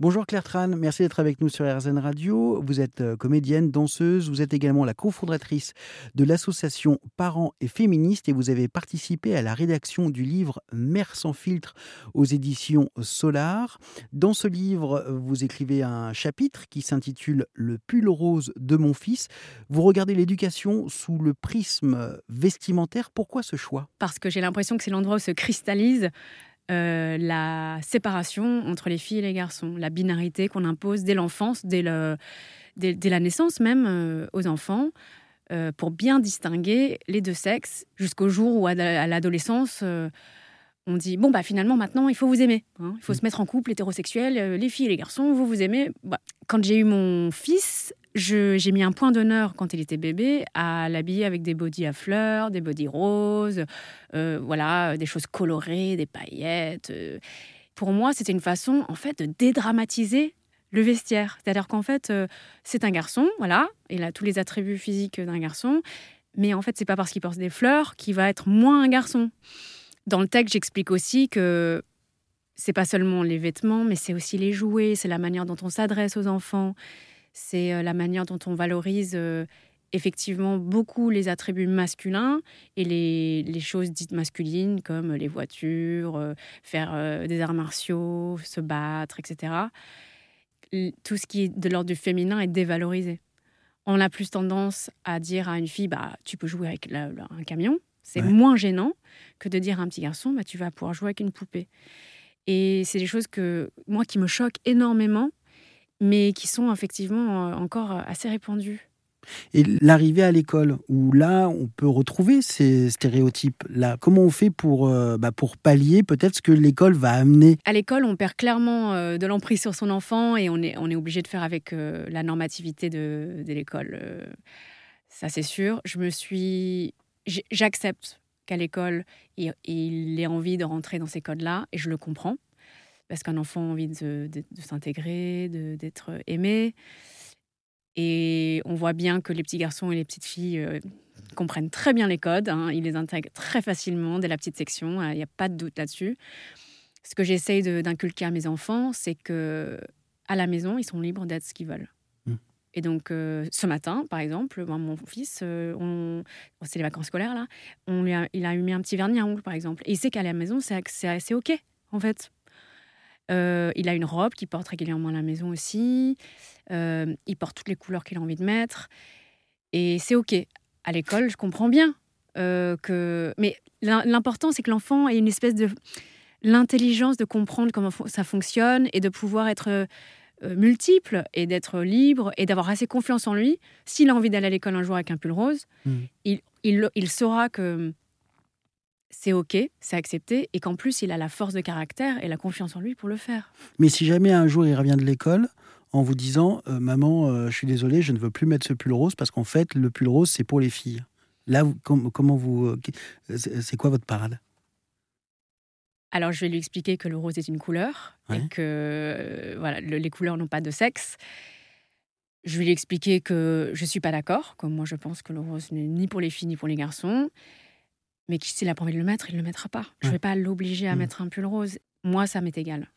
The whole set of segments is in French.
Bonjour Claire Tran, merci d'être avec nous sur RZN Radio. Vous êtes euh, comédienne, danseuse, vous êtes également la cofondatrice de l'association Parents et Féministes et vous avez participé à la rédaction du livre Mère sans filtre aux éditions Solar. Dans ce livre, vous écrivez un chapitre qui s'intitule Le pull rose de mon fils. Vous regardez l'éducation sous le prisme vestimentaire. Pourquoi ce choix? Parce que j'ai l'impression que c'est l'endroit où se cristallise euh, la séparation entre les filles et les garçons, la binarité qu'on impose dès l'enfance, dès, le, dès, la naissance même euh, aux enfants, euh, pour bien distinguer les deux sexes, jusqu'au jour où à l'adolescence, on dit bon bah finalement maintenant il faut vous aimer, hein. il faut mmh. se mettre en couple hétérosexuel, les filles et les garçons, vous vous aimez. Bah, quand j'ai eu mon fils, j'ai mis un point d'honneur quand il était bébé à l'habiller avec des bodys à fleurs, des bodys roses, euh, voilà, des choses colorées, des paillettes. Euh. Pour moi, c'était une façon en fait de dédramatiser le vestiaire. C'est-à-dire qu'en fait, euh, c'est un garçon, voilà, il a tous les attributs physiques d'un garçon, mais en fait, c'est pas parce qu'il porte des fleurs qu'il va être moins un garçon. Dans le texte, j'explique aussi que c'est pas seulement les vêtements, mais c'est aussi les jouets, c'est la manière dont on s'adresse aux enfants c'est euh, la manière dont on valorise euh, effectivement beaucoup les attributs masculins et les, choses dites masculines comme les voitures, euh, faire des arts martiaux, se battre, etc. Tout ce qui est de l'ordre du féminin est dévalorisé. On a plus tendance à dire à une fille, bah, tu peux jouer avec un camion. C'est moins gênant que de dire à un petit garçon, bah, tu vas pouvoir jouer avec une poupée. Et c'est des choses que moi qui me choquent énormément mais qui sont effectivement euh, encore euh, assez répandus. Et l'arrivée à l'école, où là, on peut retrouver ces stéréotypes-là, comment on fait pour, euh, bah, pour pallier peut-être ce que l'école va amener? À l'école, on perd clairement de l'emprise sur son enfant et on est, on est obligé de faire avec la normativité de, de l'école. ça, c'est sûr. Je me suis... J'accepte qu'à l'école, il, il ait envie de rentrer dans ces codes-là et je le comprends parce qu'un enfant a envie de, s'intégrer, d'être aimé. Et on voit bien que les petits garçons et les petites filles euh, comprennent très bien les codes. Hein. ils les intègrent très facilement dès la petite section. Il n'y a pas de doute là-dessus. Ce que j'essaye d'inculquer à mes enfants, c'est que à la maison, ils sont libres d'être ce qu'ils veulent. Mmh. Et donc, euh, ce matin, par exemple, mon fils, euh, c'est les vacances scolaires là, on lui a, il a mis un petit vernis à ongles, par exemple. Et il sait qu'à la maison, c'est assez OK, en fait. Euh, il a une robe qu'il porte régulièrement à la maison aussi. Euh, il porte toutes les couleurs qu'il a envie de mettre. Et c'est OK. À l'école, je comprends bien euh, que. Mais l'important, c'est que l'enfant ait une espèce de. L'intelligence de comprendre comment ça fonctionne et de pouvoir être multiple et d'être libre et d'avoir assez confiance en lui. S'il a envie d'aller à l'école un jour avec un pull rose, mmh. il, il, il saura que c'est OK, c'est accepté, et qu'en plus, il a la force de caractère et la confiance en lui pour le faire. Mais si jamais un jour il revient de l'école en vous disant euh, Maman, euh, je suis désolé, je ne veux plus mettre ce pull rose parce qu'en fait, le pull rose, c'est pour les filles. Là, comment vous. Euh, c'est quoi votre parade? Alors, je vais lui expliquer que le rose est une couleur et que voilà, les couleurs n'ont pas de sexe. Je vais lui expliquer que je ne suis pas d'accord, comme moi je pense que le rose n'est ni pour les filles ni pour les garçons. Mais s'il n'a pas envie de le mettre, il ne le mettra pas. Je ne vais pas l'obliger à mmh. mettre un pull rose. Moi, ça m'est égal.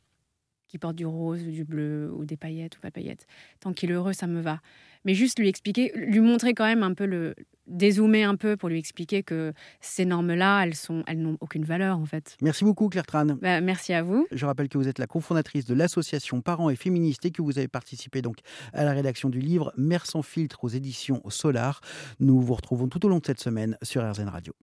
Qu'il porte du rose, du bleu, ou des paillettes, ou pas de paillettes. Tant qu'il est heureux, ça me va. Mais juste lui expliquer, lui montrer quand même un peu le. dézoomer un peu pour lui expliquer que ces normes-là, elles sont, elles n'ont aucune valeur, en fait. Merci beaucoup, Claire Tran. Bah, merci à vous. Je rappelle que vous êtes la cofondatrice de l'association Parents et Féministes et que vous avez participé donc à la rédaction du livre Mère sans filtre aux éditions Solar. Nous vous retrouvons tout au long de cette semaine sur RZN Radio.